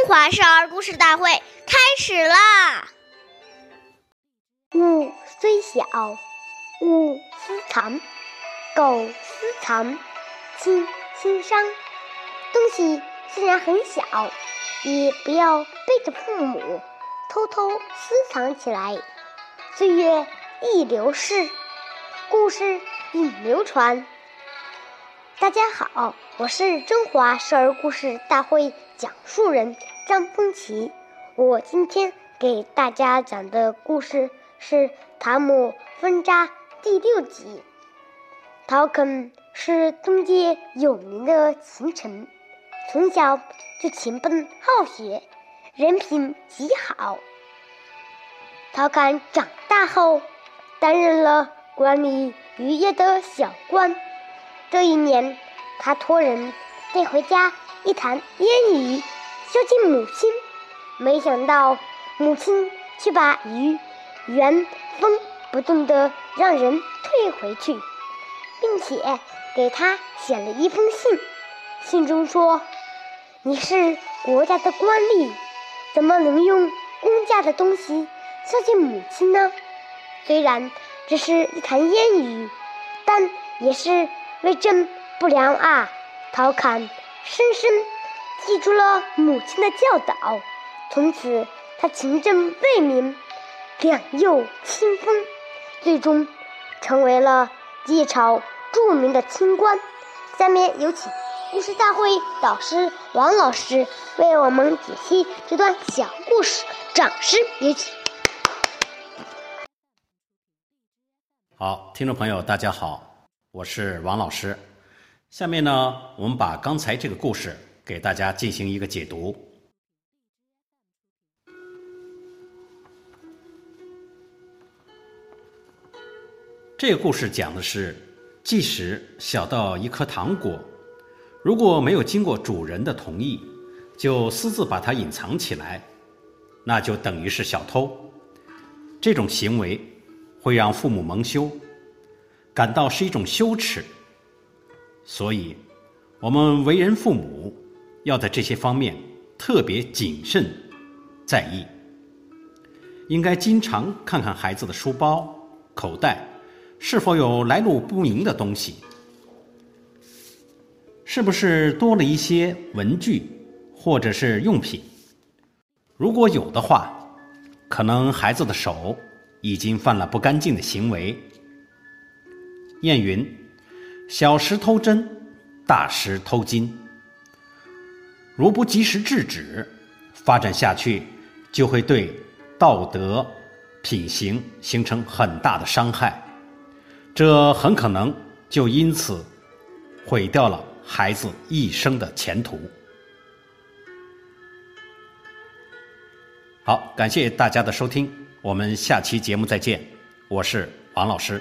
中华少儿故事大会开始啦！物虽小，勿私藏；苟私藏，亲亲伤。东西虽然很小，也不要背着父母偷偷私藏起来。岁月易流逝，故事已流传。大家好，我是中华少儿故事大会讲述人张风奇。我今天给大家讲的故事是《塔姆分扎》第六集。陶肯是东街有名的勤臣，从小就勤奋好学，人品极好。陶侃长大后，担任了管理渔业的小官。这一年，他托人带回家一坛腌鱼，孝敬母亲。没想到，母亲却把鱼原封不动的让人退回去，并且给他写了一封信。信中说：“你是国家的官吏，怎么能用公家的东西孝敬母亲呢？虽然只是一坛腌鱼，但也是。”为朕不良啊！陶侃深深记住了母亲的教导，从此他勤政为民，两右清风，最终成为了晋朝著名的清官。下面有请故事大会导师王老师为我们解析这段小故事，掌声有请。好，听众朋友，大家好。我是王老师，下面呢，我们把刚才这个故事给大家进行一个解读。这个故事讲的是，即使小到一颗糖果，如果没有经过主人的同意，就私自把它隐藏起来，那就等于是小偷。这种行为会让父母蒙羞。感到是一种羞耻，所以，我们为人父母要在这些方面特别谨慎在意。应该经常看看孩子的书包、口袋是否有来路不明的东西，是不是多了一些文具或者是用品。如果有的话，可能孩子的手已经犯了不干净的行为。谚云：“小时偷针，大时偷金。”如不及时制止，发展下去就会对道德品行形成很大的伤害，这很可能就因此毁掉了孩子一生的前途。好，感谢大家的收听，我们下期节目再见，我是王老师。